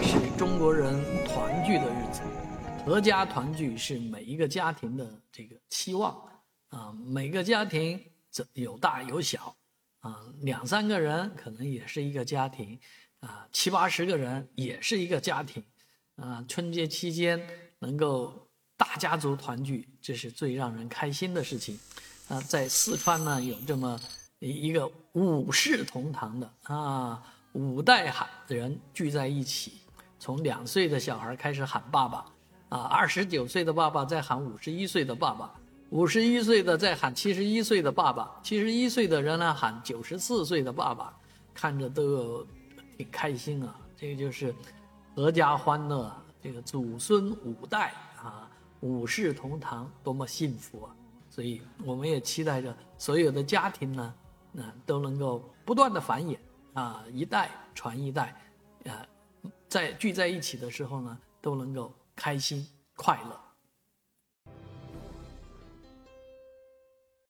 是中国人团聚的日子，阖家团聚是每一个家庭的这个期望啊。每个家庭这有大有小啊，两三个人可能也是一个家庭啊，七八十个人也是一个家庭啊。春节期间能够大家族团聚，这是最让人开心的事情啊。在四川呢，有这么一个五世同堂的啊。五代喊人聚在一起，从两岁的小孩开始喊爸爸，啊，二十九岁的爸爸在喊五十一岁的爸爸，五十一岁的在喊七十一岁的爸爸，七十一岁的人呢喊九十四岁的爸爸，看着都有挺开心啊。这个就是阖家欢乐，这个祖孙五代啊，五世同堂，多么幸福啊！所以我们也期待着所有的家庭呢，那都能够不断的繁衍。啊，一代传一代，啊，在聚在一起的时候呢，都能够开心快乐。